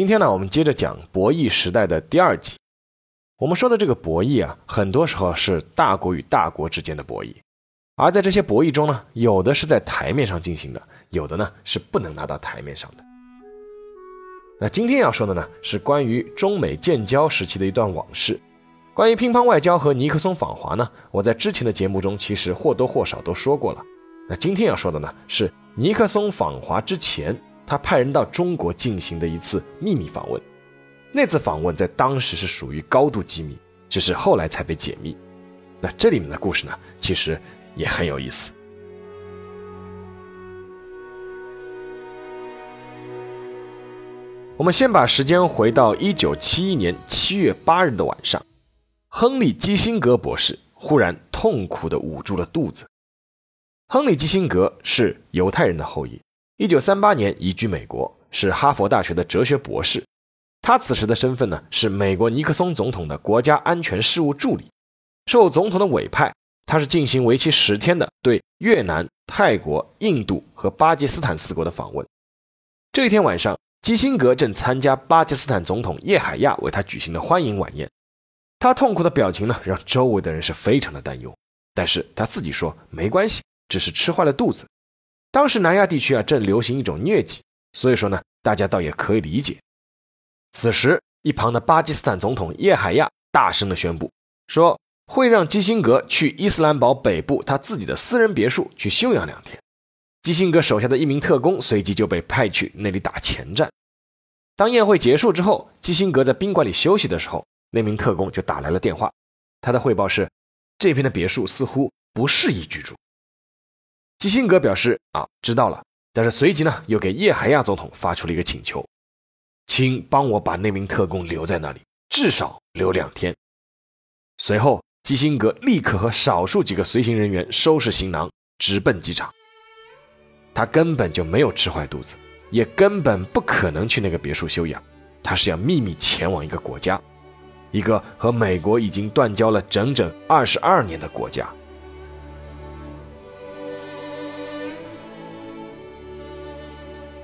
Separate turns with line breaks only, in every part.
今天呢，我们接着讲博弈时代的第二集。我们说的这个博弈啊，很多时候是大国与大国之间的博弈，而在这些博弈中呢，有的是在台面上进行的，有的呢是不能拿到台面上的。那今天要说的呢，是关于中美建交时期的一段往事。关于乒乓外交和尼克松访华呢，我在之前的节目中其实或多或少都说过了。那今天要说的呢，是尼克松访华之前。他派人到中国进行的一次秘密访问，那次访问在当时是属于高度机密，只是后来才被解密。那这里面的故事呢，其实也很有意思。我们先把时间回到一九七一年七月八日的晚上，亨利·基辛格博士忽然痛苦地捂住了肚子。亨利·基辛格是犹太人的后裔。一九三八年移居美国，是哈佛大学的哲学博士。他此时的身份呢，是美国尼克松总统的国家安全事务助理。受总统的委派，他是进行为期十天的对越南、泰国、印度和巴基斯坦四国的访问。这一天晚上，基辛格正参加巴基斯坦总统叶海亚为他举行的欢迎晚宴。他痛苦的表情呢，让周围的人是非常的担忧。但是他自己说没关系，只是吃坏了肚子。当时南亚地区啊正流行一种疟疾，所以说呢，大家倒也可以理解。此时，一旁的巴基斯坦总统叶海亚大声的宣布说，会让基辛格去伊斯兰堡北部他自己的私人别墅去休养两天。基辛格手下的一名特工随即就被派去那里打前站。当宴会结束之后，基辛格在宾馆里休息的时候，那名特工就打来了电话，他的汇报是，这边的别墅似乎不适宜居住。基辛格表示：“啊，知道了。”但是随即呢，又给叶海亚总统发出了一个请求，请帮我把那名特工留在那里，至少留两天。随后，基辛格立刻和少数几个随行人员收拾行囊，直奔机场。他根本就没有吃坏肚子，也根本不可能去那个别墅休养。他是要秘密前往一个国家，一个和美国已经断交了整整二十二年的国家。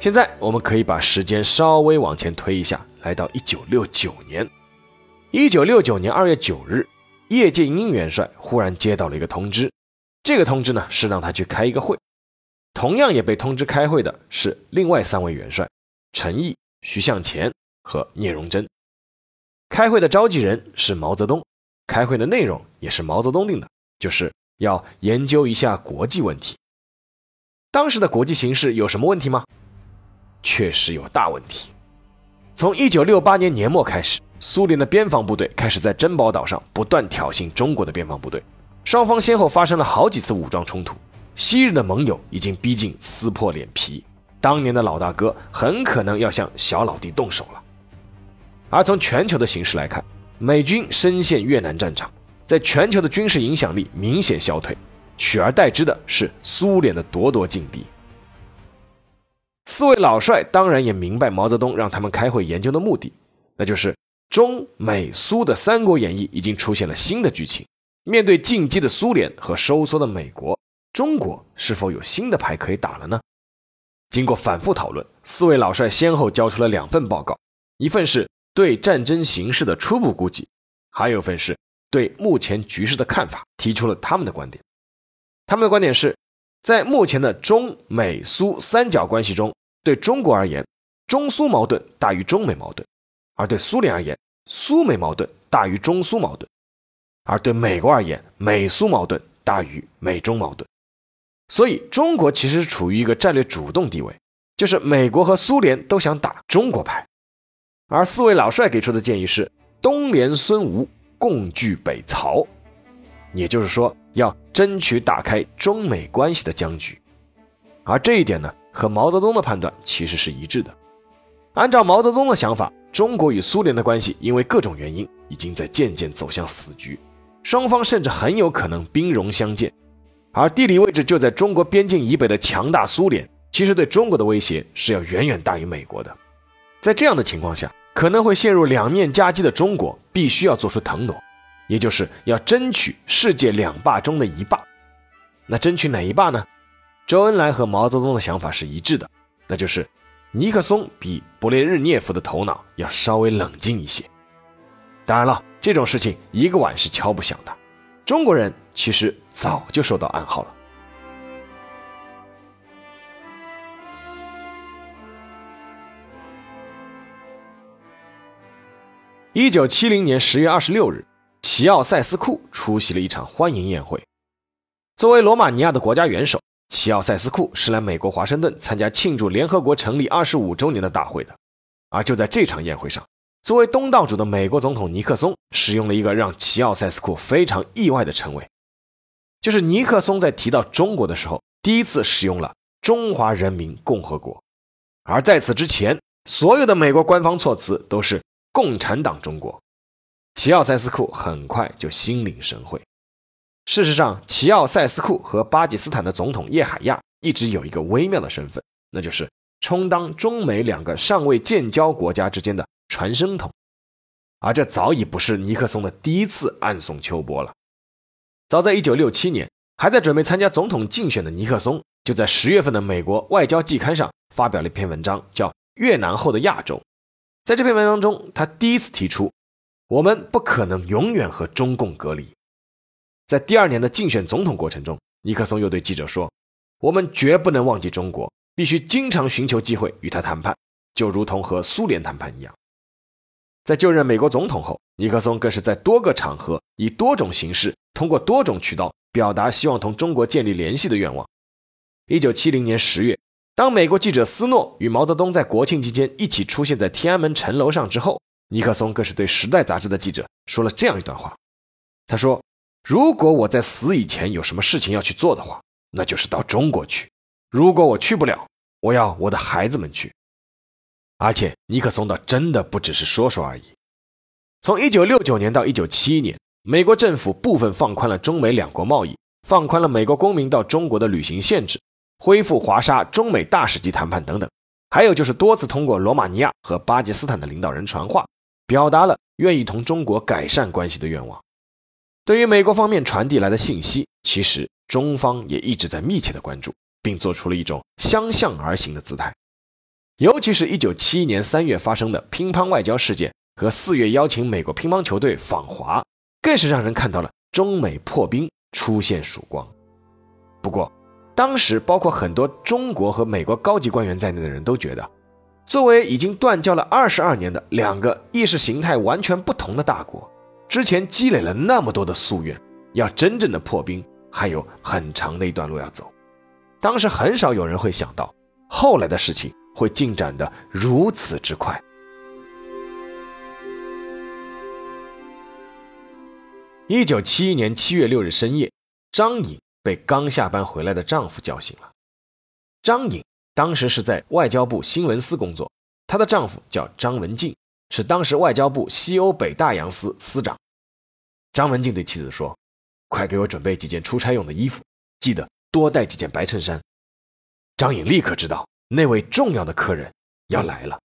现在我们可以把时间稍微往前推一下，来到一九六九年。一九六九年二月九日，叶剑英元帅忽然接到了一个通知，这个通知呢是让他去开一个会。同样也被通知开会的是另外三位元帅：陈毅、徐向前和聂荣臻。开会的召集人是毛泽东，开会的内容也是毛泽东定的，就是要研究一下国际问题。当时的国际形势有什么问题吗？确实有大问题。从一九六八年年末开始，苏联的边防部队开始在珍宝岛上不断挑衅中国的边防部队，双方先后发生了好几次武装冲突。昔日的盟友已经逼近撕破脸皮，当年的老大哥很可能要向小老弟动手了。而从全球的形势来看，美军深陷越南战场，在全球的军事影响力明显消退，取而代之的是苏联的咄咄进逼。四位老帅当然也明白毛泽东让他们开会研究的目的，那就是中美苏的《三国演义》已经出现了新的剧情。面对进击的苏联和收缩的美国，中国是否有新的牌可以打了呢？经过反复讨论，四位老帅先后交出了两份报告，一份是对战争形势的初步估计，还有一份是对目前局势的看法，提出了他们的观点。他们的观点是。在目前的中美苏三角关系中，对中国而言，中苏矛盾大于中美矛盾；而对苏联而言，苏美矛盾大于中苏矛盾；而对美国而言，美苏矛盾大于美中矛盾。所以，中国其实处于一个战略主动地位，就是美国和苏联都想打中国牌。而四位老帅给出的建议是：东联孙吴，共拒北曹。也就是说，要争取打开中美关系的僵局，而这一点呢，和毛泽东的判断其实是一致的。按照毛泽东的想法，中国与苏联的关系因为各种原因已经在渐渐走向死局，双方甚至很有可能兵戎相见。而地理位置就在中国边境以北的强大苏联，其实对中国的威胁是要远远大于美国的。在这样的情况下，可能会陷入两面夹击的中国，必须要做出腾挪，也就是要争取世界两霸中的一霸。那争取哪一霸呢？周恩来和毛泽东的想法是一致的，那就是尼克松比勃列日涅夫的头脑要稍微冷静一些。当然了，这种事情一个碗是敲不响的，中国人其实早就收到暗号了。一九七零年十月二十六日，齐奥塞斯库出席了一场欢迎宴会。作为罗马尼亚的国家元首。齐奥塞斯库是来美国华盛顿参加庆祝联合国成立二十五周年的大会的，而就在这场宴会上，作为东道主的美国总统尼克松使用了一个让齐奥塞斯库非常意外的称谓，就是尼克松在提到中国的时候，第一次使用了“中华人民共和国”，而在此之前，所有的美国官方措辞都是“共产党中国”。齐奥塞斯库很快就心领神会。事实上，齐奥塞斯库和巴基斯坦的总统叶海亚一直有一个微妙的身份，那就是充当中美两个尚未建交国家之间的传声筒。而这早已不是尼克松的第一次暗送秋波了。早在1967年，还在准备参加总统竞选的尼克松，就在十月份的美国外交季刊上发表了一篇文章，叫《越南后的亚洲》。在这篇文章中，他第一次提出，我们不可能永远和中共隔离。在第二年的竞选总统过程中，尼克松又对记者说：“我们绝不能忘记中国，必须经常寻求机会与他谈判，就如同和苏联谈判一样。”在就任美国总统后，尼克松更是在多个场合以多种形式，通过多种渠道表达希望同中国建立联系的愿望。一九七零年十月，当美国记者斯诺与毛泽东在国庆期间一起出现在天安门城楼上之后，尼克松更是对《时代》杂志的记者说了这样一段话，他说。如果我在死以前有什么事情要去做的话，那就是到中国去。如果我去不了，我要我的孩子们去。而且尼克松倒真的不只是说说而已。从1969年到1971年，美国政府部分放宽了中美两国贸易，放宽了美国公民到中国的旅行限制，恢复华沙中美大使级谈判等等。还有就是多次通过罗马尼亚和巴基斯坦的领导人传话，表达了愿意同中国改善关系的愿望。对于美国方面传递来的信息，其实中方也一直在密切的关注，并做出了一种相向而行的姿态。尤其是一九七一年三月发生的乒乓外交事件和四月邀请美国乒乓球队访华，更是让人看到了中美破冰出现曙光。不过，当时包括很多中国和美国高级官员在内的人都觉得，作为已经断交了二十二年的两个意识形态完全不同的大国。之前积累了那么多的夙愿，要真正的破冰，还有很长的一段路要走。当时很少有人会想到，后来的事情会进展的如此之快。一九七一年七月六日深夜，张颖被刚下班回来的丈夫叫醒了。张颖当时是在外交部新闻司工作，她的丈夫叫张文静。是当时外交部西欧北大洋司司长张文静对妻子说：“快给我准备几件出差用的衣服，记得多带几件白衬衫。”张颖立刻知道那位重要的客人要来了。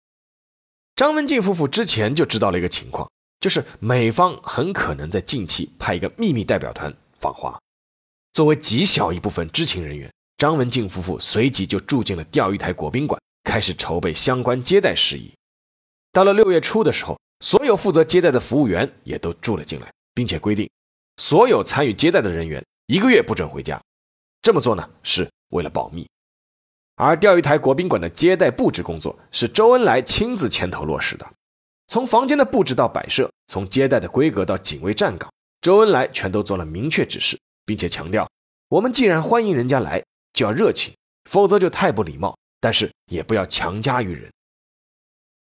张文静夫妇之前就知道了一个情况，就是美方很可能在近期派一个秘密代表团访华。作为极小一部分知情人员，张文静夫妇随即就住进了钓鱼台国宾馆，开始筹备相关接待事宜。到了六月初的时候，所有负责接待的服务员也都住了进来，并且规定，所有参与接待的人员一个月不准回家。这么做呢，是为了保密。而钓鱼台国宾馆的接待布置工作是周恩来亲自牵头落实的，从房间的布置到摆设，从接待的规格到警卫站岗，周恩来全都做了明确指示，并且强调：我们既然欢迎人家来，就要热情，否则就太不礼貌。但是也不要强加于人。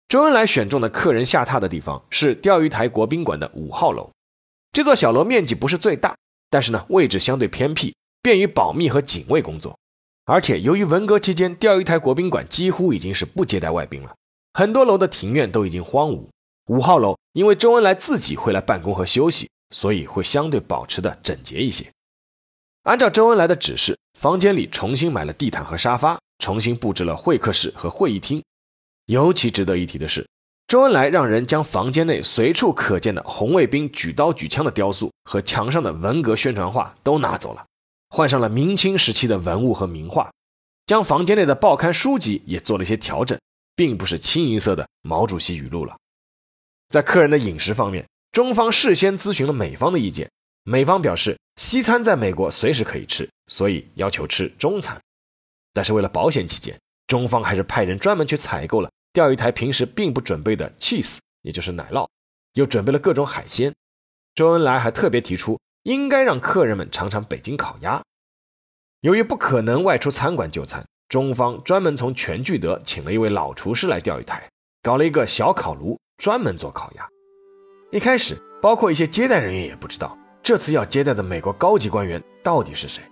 周恩来选中的客人下榻的地方是钓鱼台国宾馆的五号楼。这座小楼面积不是最大，但是呢位置相对偏僻，便于保密和警卫工作。而且由于文革期间钓鱼台国宾馆几乎已经是不接待外宾了，很多楼的庭院都已经荒芜。五号楼因为周恩来自己会来办公和休息，所以会相对保持的整洁一些。按照周恩来的指示，房间里重新买了地毯和沙发，重新布置了会客室和会议厅。尤其值得一提的是，周恩来让人将房间内随处可见的红卫兵举刀举枪的雕塑和墙上的文革宣传画都拿走了，换上了明清时期的文物和名画，将房间内的报刊书籍也做了一些调整，并不是清一色的毛主席语录了。在客人的饮食方面，中方事先咨询了美方的意见，美方表示西餐在美国随时可以吃，所以要求吃中餐。但是为了保险起见，中方还是派人专门去采购了钓鱼台平时并不准备的 cheese，也就是奶酪，又准备了各种海鲜。周恩来还特别提出，应该让客人们尝尝北京烤鸭。由于不可能外出餐馆就餐，中方专门从全聚德请了一位老厨师来钓鱼台，搞了一个小烤炉。专门做烤鸭。一开始，包括一些接待人员也不知道这次要接待的美国高级官员到底是谁。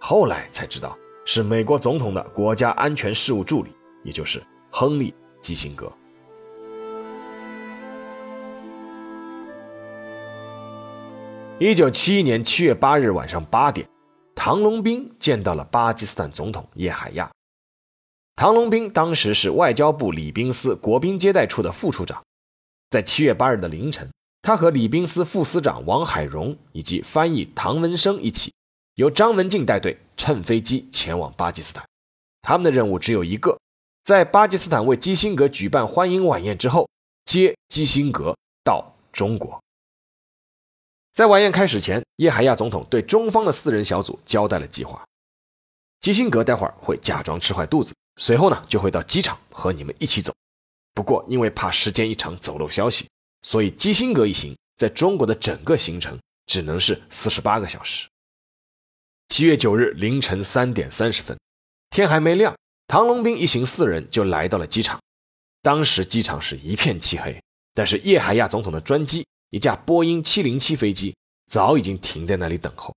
后来才知道是美国总统的国家安全事务助理，也就是亨利·基辛格。一九七一年七月八日晚上八点，唐龙斌见到了巴基斯坦总统叶海亚。唐龙斌当时是外交部礼宾司国宾接待处的副处长。在七月八日的凌晨，他和礼宾司副司长王海荣以及翻译唐文生一起，由张文静带队乘飞机前往巴基斯坦。他们的任务只有一个，在巴基斯坦为基辛格举办欢迎晚宴之后，接基辛格到中国。在晚宴开始前，叶海亚总统对中方的四人小组交代了计划：基辛格待会儿会假装吃坏肚子，随后呢就会到机场和你们一起走。不过，因为怕时间一长走漏消息，所以基辛格一行在中国的整个行程只能是四十八个小时。七月九日凌晨三点三十分，天还没亮，唐龙斌一行四人就来到了机场。当时机场是一片漆黑，但是叶海亚总统的专机，一架波音七零七飞机，早已经停在那里等候。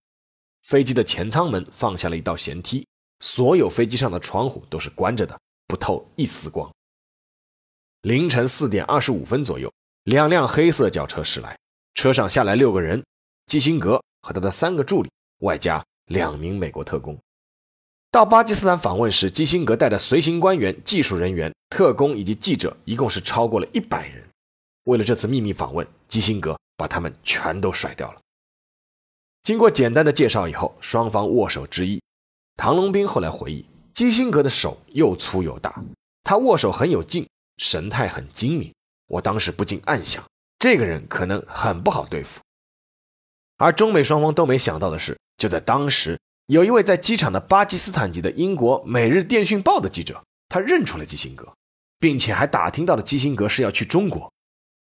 飞机的前舱门放下了一道舷梯，所有飞机上的窗户都是关着的，不透一丝光。凌晨四点二十五分左右，两辆黑色轿车驶来，车上下来六个人：基辛格和他的三个助理，外加两名美国特工。到巴基斯坦访问时，基辛格带的随行官员、技术人员、特工以及记者，一共是超过了一百人。为了这次秘密访问，基辛格把他们全都甩掉了。经过简单的介绍以后，双方握手致意。唐龙斌后来回忆，基辛格的手又粗又大，他握手很有劲。神态很精明，我当时不禁暗想，这个人可能很不好对付。而中美双方都没想到的是，就在当时，有一位在机场的巴基斯坦籍的英国《每日电讯报》的记者，他认出了基辛格，并且还打听到了基辛格是要去中国。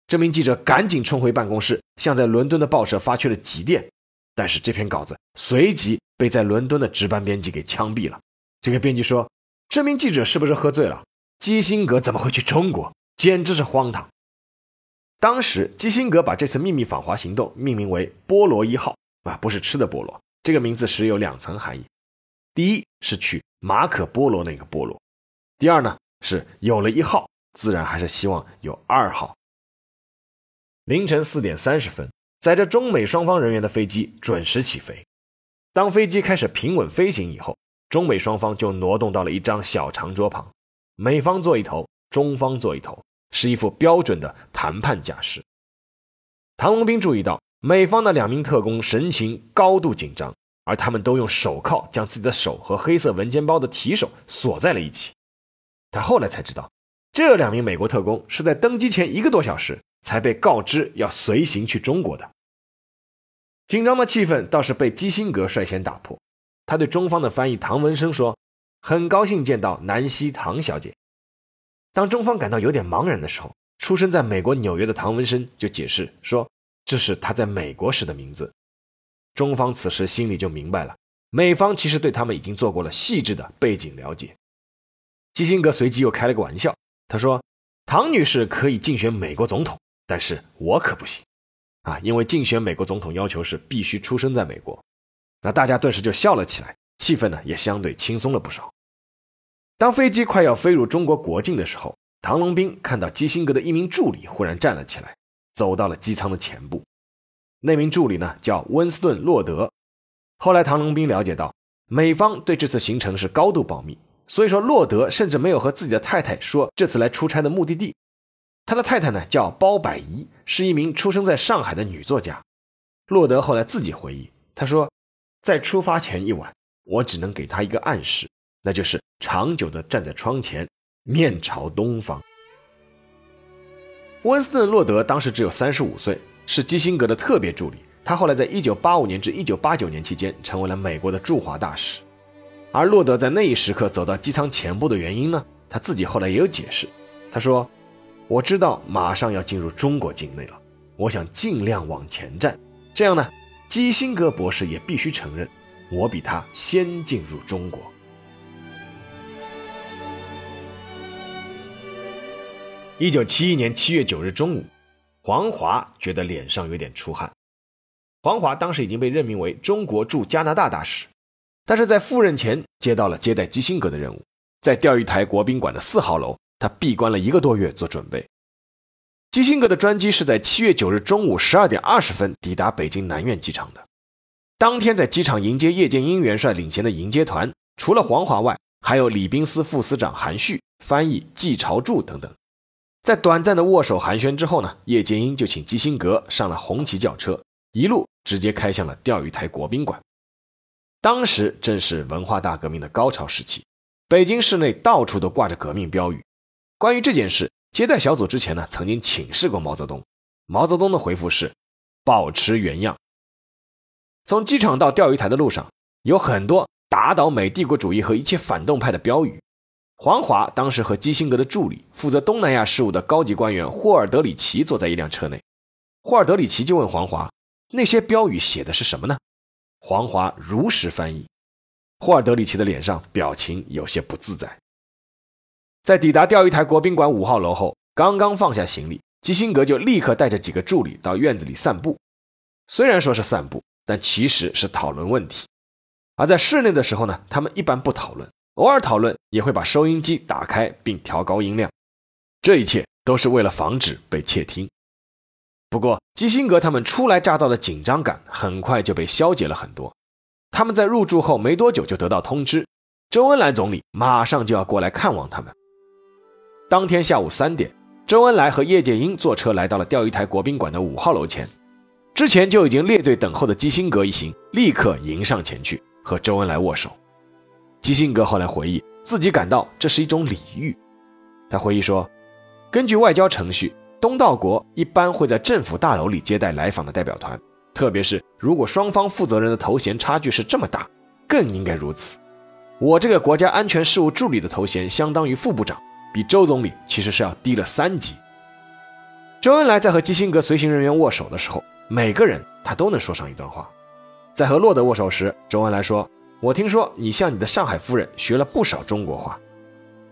这名记者赶紧冲回办公室，向在伦敦的报社发去了急电，但是这篇稿子随即被在伦敦的值班编辑给枪毙了。这个编辑说：“这名记者是不是喝醉了？”基辛格怎么会去中国？简直是荒唐！当时基辛格把这次秘密访华行动命名为“菠萝一号”，啊，不是吃的菠萝。这个名字实有两层含义：第一是取马可·波罗那个菠萝；第二呢是有了一号，自然还是希望有二号。凌晨四点三十分，载着中美双方人员的飞机准时起飞。当飞机开始平稳飞行以后，中美双方就挪动到了一张小长桌旁。美方坐一头，中方坐一头，是一副标准的谈判架势。唐龙斌注意到，美方的两名特工神情高度紧张，而他们都用手铐将自己的手和黑色文件包的提手锁在了一起。他后来才知道，这两名美国特工是在登机前一个多小时才被告知要随行去中国的。紧张的气氛倒是被基辛格率先打破，他对中方的翻译唐文生说。很高兴见到南希唐小姐。当中方感到有点茫然的时候，出生在美国纽约的唐文生就解释说：“这是他在美国时的名字。”中方此时心里就明白了，美方其实对他们已经做过了细致的背景了解。基辛格随即又开了个玩笑，他说：“唐女士可以竞选美国总统，但是我可不行啊，因为竞选美国总统要求是必须出生在美国。”那大家顿时就笑了起来，气氛呢也相对轻松了不少。当飞机快要飞入中国国境的时候，唐龙斌看到基辛格的一名助理忽然站了起来，走到了机舱的前部。那名助理呢叫温斯顿·洛德。后来唐龙斌了解到，美方对这次行程是高度保密，所以说洛德甚至没有和自己的太太说这次来出差的目的地。他的太太呢叫包百仪，是一名出生在上海的女作家。洛德后来自己回忆，他说，在出发前一晚，我只能给他一个暗示，那就是长久地站在窗前，面朝东方。温斯顿·洛德当时只有三十五岁，是基辛格的特别助理。他后来在1985年至1989年期间成为了美国的驻华大使。而洛德在那一时刻走到机舱前部的原因呢？他自己后来也有解释。他说：“我知道马上要进入中国境内了，我想尽量往前站。”这样呢，基辛格博士也必须承认，我比他先进入中国。一九七一年七月九日中午，黄华觉得脸上有点出汗。黄华当时已经被任命为中国驻加拿大大使，但是在赴任前接到了接待基辛格的任务，在钓鱼台国宾馆的四号楼，他闭关了一个多月做准备。基辛格的专机是在七月九日中午十二点二十分抵达北京南苑机场的。当天在机场迎接叶剑英元帅领衔的迎接团，除了黄华外，还有礼宾司副司长韩旭、翻译季朝柱等等。在短暂的握手寒暄之后呢，叶剑英就请基辛格上了红旗轿车，一路直接开向了钓鱼台国宾馆。当时正是文化大革命的高潮时期，北京市内到处都挂着革命标语。关于这件事。接待小组之前呢，曾经请示过毛泽东，毛泽东的回复是保持原样。从机场到钓鱼台的路上，有很多打倒美帝国主义和一切反动派的标语。黄华当时和基辛格的助理、负责东南亚事务的高级官员霍尔德里奇坐在一辆车内，霍尔德里奇就问黄华：“那些标语写的是什么呢？”黄华如实翻译，霍尔德里奇的脸上表情有些不自在。在抵达钓鱼台国宾馆五号楼后，刚刚放下行李，基辛格就立刻带着几个助理到院子里散步。虽然说是散步，但其实是讨论问题。而在室内的时候呢，他们一般不讨论，偶尔讨论也会把收音机打开并调高音量。这一切都是为了防止被窃听。不过，基辛格他们初来乍到的紧张感很快就被消解了很多。他们在入住后没多久就得到通知，周恩来总理马上就要过来看望他们。当天下午三点，周恩来和叶剑英坐车来到了钓鱼台国宾馆的五号楼前。之前就已经列队等候的基辛格一行立刻迎上前去和周恩来握手。基辛格后来回忆，自己感到这是一种礼遇。他回忆说：“根据外交程序，东道国一般会在政府大楼里接待来访的代表团，特别是如果双方负责人的头衔差距是这么大，更应该如此。我这个国家安全事务助理的头衔相当于副部长。”比周总理其实是要低了三级。周恩来在和基辛格随行人员握手的时候，每个人他都能说上一段话。在和洛德握手时，周恩来说：“我听说你向你的上海夫人学了不少中国话。”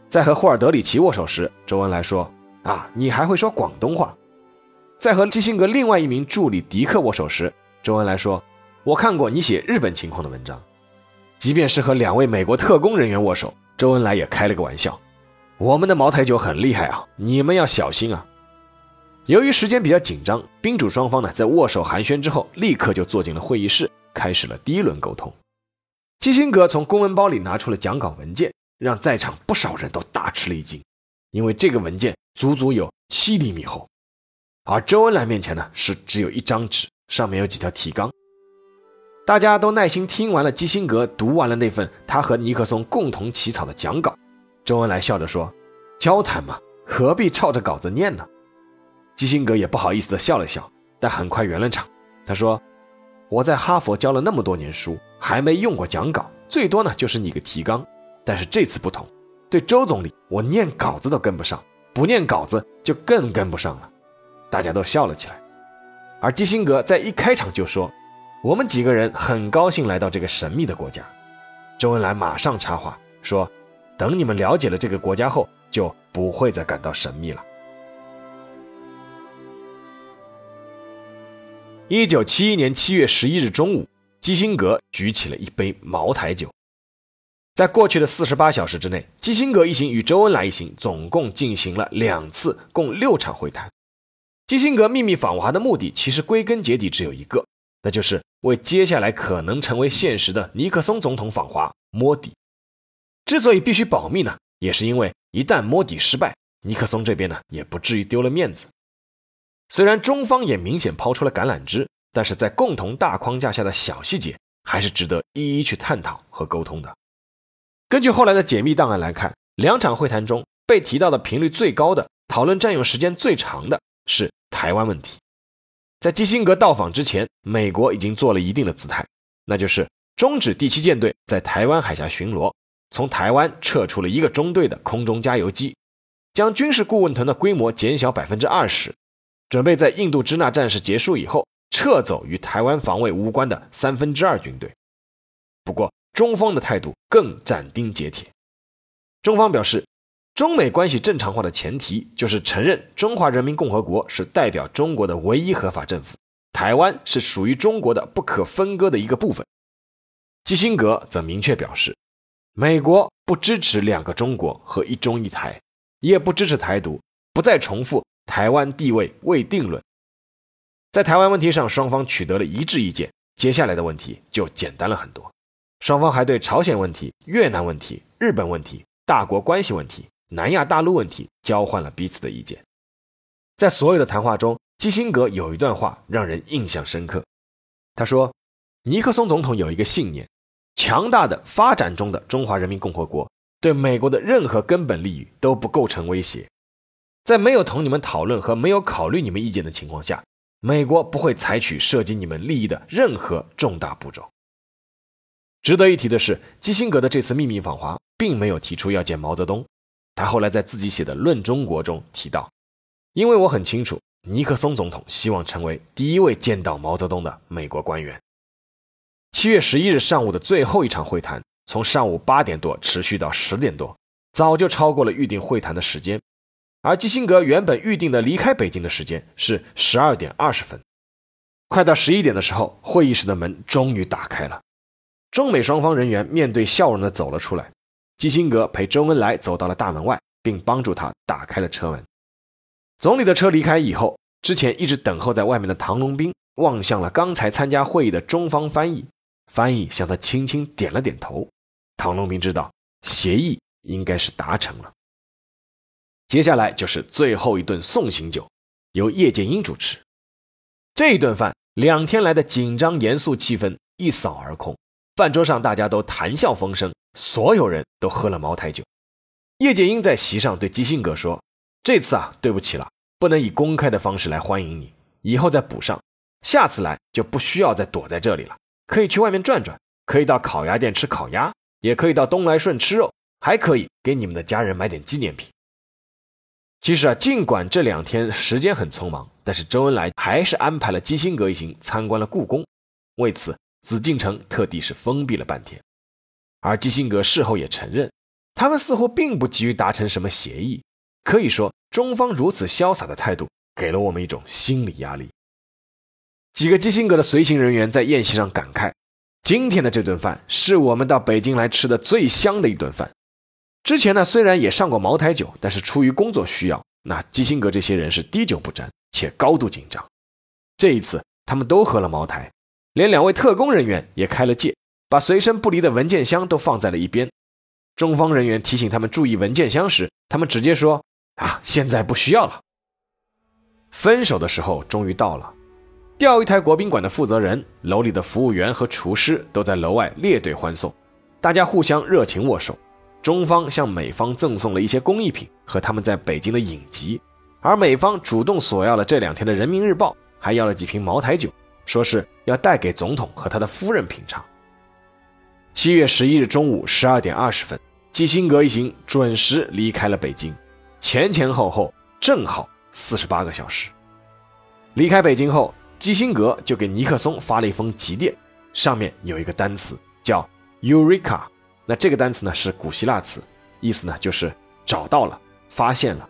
在和霍尔德里奇握手时，周恩来说：“啊，你还会说广东话。”在和基辛格另外一名助理迪克握手时，周恩来说：“我看过你写日本情况的文章。”即便是和两位美国特工人员握手，周恩来也开了个玩笑。我们的茅台酒很厉害啊，你们要小心啊！由于时间比较紧张，宾主双方呢在握手寒暄之后，立刻就坐进了会议室，开始了第一轮沟通。基辛格从公文包里拿出了讲稿文件，让在场不少人都大吃了一惊，因为这个文件足足有七厘米厚，而周恩来面前呢是只有一张纸，上面有几条提纲。大家都耐心听完了基辛格读完了那份他和尼克松共同起草的讲稿。周恩来笑着说：“交谈嘛，何必照着稿子念呢？”基辛格也不好意思地笑了笑，但很快圆了场。他说：“我在哈佛教了那么多年书，还没用过讲稿，最多呢就是拟个提纲。但是这次不同，对周总理，我念稿子都跟不上，不念稿子就更跟不上了。”大家都笑了起来。而基辛格在一开场就说：“我们几个人很高兴来到这个神秘的国家。”周恩来马上插话说。等你们了解了这个国家后，就不会再感到神秘了。一九七一年七月十一日中午，基辛格举起了一杯茅台酒。在过去的四十八小时之内，基辛格一行与周恩来一行总共进行了两次，共六场会谈。基辛格秘密访华的目的，其实归根结底只有一个，那就是为接下来可能成为现实的尼克松总统访华摸底。之所以必须保密呢，也是因为一旦摸底失败，尼克松这边呢也不至于丢了面子。虽然中方也明显抛出了橄榄枝，但是在共同大框架下的小细节，还是值得一一去探讨和沟通的。根据后来的解密档案来看，两场会谈中被提到的频率最高的、讨论占用时间最长的是台湾问题。在基辛格到访之前，美国已经做了一定的姿态，那就是终止第七舰队在台湾海峡巡逻，从台湾撤出了一个中队的空中加油机，将军事顾问团的规模减小百分之二十，准备在印度支那战事结束以后撤走与台湾防卫无关的三分之二军队。不过，中方的态度更斩钉截铁。中方表示，中美关系正常化的前提就是承认中华人民共和国是代表中国的唯一合法政府，台湾是属于中国的不可分割的一个部分。基辛格则明确表示，美国不支持两个中国和一中一台，也不支持台独，不再重复台湾地位未定论。在台湾问题上，双方取得了一致意见，接下来的问题就简单了很多。双方还对朝鲜问题、越南问题、日本问题、大国关系问题、南亚大陆问题交换了彼此的意见。在所有的谈话中，基辛格有一段话让人印象深刻。他说：“尼克松总统有一个信念，强大的发展中的中华人民共和国对美国的任何根本利益都不构成威胁。在没有同你们讨论和没有考虑你们意见的情况下，美国不会采取涉及你们利益的任何重大步骤。”值得一提的是，基辛格的这次秘密访华并没有提出要见毛泽东。他后来在自己写的《论中国》中提到：“因为我很清楚，尼克松总统希望成为第一位见到毛泽东的美国官员。”七月十一日上午的最后一场会谈，从上午八点多持续到十点多，早就超过了预定会谈的时间。而基辛格原本预定的离开北京的时间是十二点二十分。快到十一点的时候，会议室的门终于打开了。中美双方人员面对笑容的走了出来，基辛格陪周恩来走到了大门外，并帮助他打开了车门。总理的车离开以后，之前一直等候在外面的唐龙斌望向了刚才参加会议的中方翻译，翻译向他轻轻点了点头。唐龙斌知道协议应该是达成了。接下来就是最后一顿送行酒，由叶剑英主持。这一顿饭，两天来的紧张严肃气氛一扫而空。饭桌上，大家都谈笑风生，所有人都喝了茅台酒。叶剑英在席上对基辛格说：“这次啊，对不起了，不能以公开的方式来欢迎你，以后再补上。下次来就不需要再躲在这里了，可以去外面转转，可以到烤鸭店吃烤鸭，也可以到东来顺吃肉，还可以给你们的家人买点纪念品。”其实啊，尽管这两天时间很匆忙，但是周恩来还是安排了基辛格一行参观了故宫，为此。紫禁城特地是封闭了半天，而基辛格事后也承认，他们似乎并不急于达成什么协议。可以说，中方如此潇洒的态度，给了我们一种心理压力。几个基辛格的随行人员在宴席上感慨：“今天的这顿饭是我们到北京来吃的最香的一顿饭。之前呢，虽然也上过茅台酒，但是出于工作需要，那基辛格这些人是滴酒不沾，且高度紧张。这一次，他们都喝了茅台。”连两位特工人员也开了戒，把随身不离的文件箱都放在了一边。中方人员提醒他们注意文件箱时，他们直接说：“啊，现在不需要了。”分手的时候终于到了，钓鱼台国宾馆的负责人、楼里的服务员和厨师都在楼外列队欢送，大家互相热情握手。中方向美方赠送了一些工艺品和他们在北京的影集，而美方主动索要了这两天的《人民日报》，还要了几瓶茅台酒。说是要带给总统和他的夫人品尝。七月十一日中午十二点二十分，基辛格一行准时离开了北京，前前后后正好四十八个小时。离开北京后，基辛格就给尼克松发了一封急电，上面有一个单词叫 “Eureka”，那这个单词呢是古希腊词，意思呢就是找到了，发现了。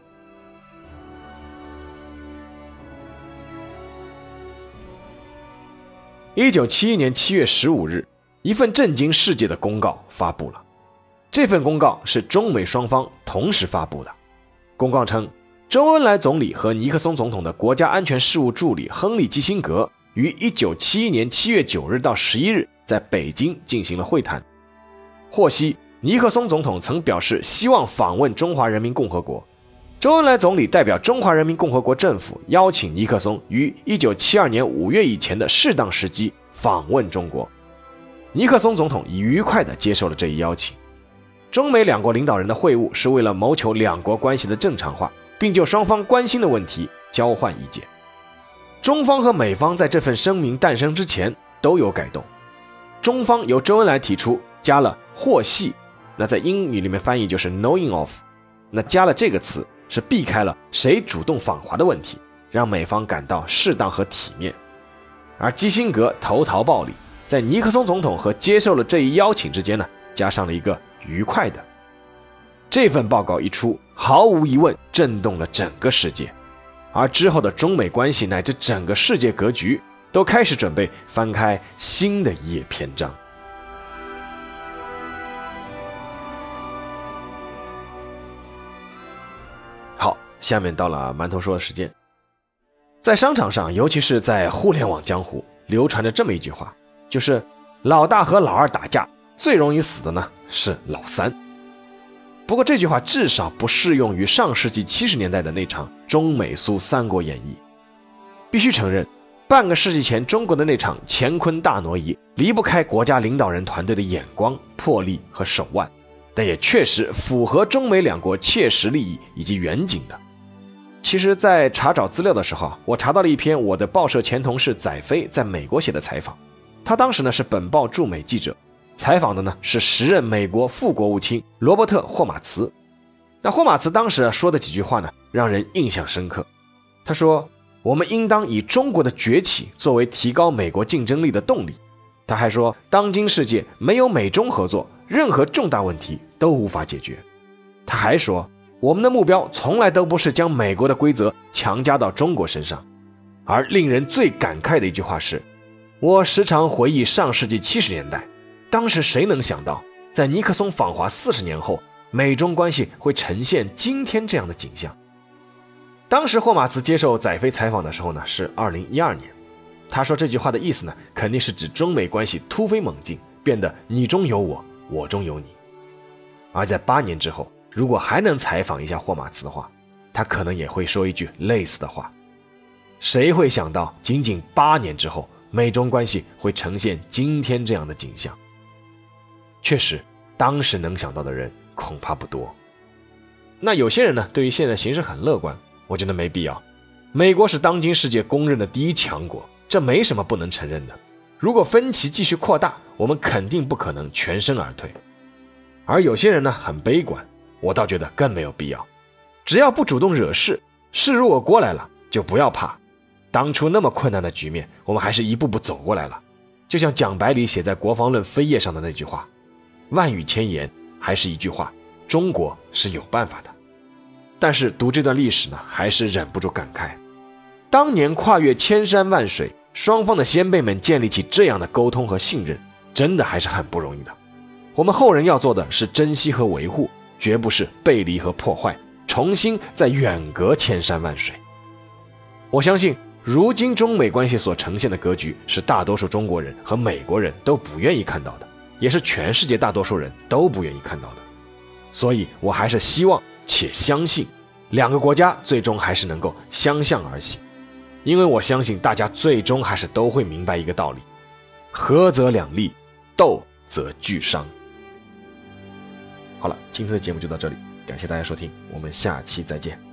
一九七一年七月十五日，一份震惊世界的公告发布了：这份公告是中美双方同时发布的。公告称，周恩来总理和尼克松总统的国家安全事务助理亨利·基辛格于1971年7月9日到11日在北京进行了会谈。获悉，尼克松总统曾表示希望访问中华人民共和国。周恩来总理代表中华人民共和国政府邀请尼克松于1972年5月以前的适当时机访问中国。尼克松总统已愉快地接受了这一邀请。中美两国领导人的会晤是为了谋求两国关系的正常化，并就双方关心的问题交换意见。中方和美方在这份声明诞生之前都有改动。中方由周恩来提出加了“获悉”，那在英语里面翻译就是 “knowing of”，那加了这个词是避开了谁主动访华的问题，让美方感到适当和体面。而基辛格投桃报李，在尼克松总统和接受了这一邀请之间呢，加上了一个。愉快的这份报告一出，毫无疑问震动了整个世界，而之后的中美关系乃至整个世界格局都开始准备翻开新的一页篇章。下面到了馒头说的时间，在商场上，尤其是在互联网江湖，流传着这么一句话，就是老大和老二打架。最容易死的呢是老三。不过这句话至少不适用于上世纪七十年代的那场中美苏三国演义。必须承认，半个世纪前中国的那场乾坤大挪移离不开国家领导人团队的眼光、魄力和手腕，但也确实符合中美两国切实利益以及远景的。其实，在查找资料的时候，我查到了一篇我的报社前同事载飞在美国写的采访，他当时呢是本报驻美记者。采访的呢是时任美国副国务卿罗伯特·霍马茨。那霍马茨当时说的几句话呢，让人印象深刻。他说：“我们应当以中国的崛起作为提高美国竞争力的动力。”他还说：“当今世界没有美中合作，任何重大问题都无法解决。”他还说：“我们的目标从来都不是将美国的规则强加到中国身上。”而令人最感慨的一句话是：“我时常回忆上世纪七十年代。”当时谁能想到，在尼克松访华四十年后，美中关系会呈现今天这样的景象？当时霍马斯接受载飞采访的时候呢，是二零一二年。他说这句话的意思呢，肯定是指中美关系突飞猛进，变得你中有我，我中有你。而在八年之后，如果还能采访一下霍马茨的话，他可能也会说一句类似的话。谁会想到，仅仅八年之后，美中关系会呈现今天这样的景象？确实，当时能想到的人恐怕不多。那有些人呢，对于现在形势很乐观，我觉得没必要。美国是当今世界公认的第一强国，这没什么不能承认的。如果分歧继续扩大，我们肯定不可能全身而退。而有些人呢，很悲观，我倒觉得更没有必要。只要不主动惹事，事如果过来了，就不要怕。当初那么困难的局面，我们还是一步步走过来了。就像蒋百里写在《国防论》扉页上的那句话。万语千言，还是一句话：中国是有办法的。但是读这段历史呢，还是忍不住感慨：当年跨越千山万水，双方的先辈们建立起这样的沟通和信任，真的还是很不容易的。我们后人要做的是珍惜和维护，绝不是背离和破坏，重新再远隔千山万水。我相信，如今中美关系所呈现的格局，是大多数中国人和美国人都不愿意看到的。也是全世界大多数人都不愿意看到的，所以我还是希望且相信，两个国家最终还是能够相向而行，因为我相信大家最终还是都会明白一个道理：合则两利，斗则俱伤。好了，今天的节目就到这里，感谢大家收听，我们下期再见。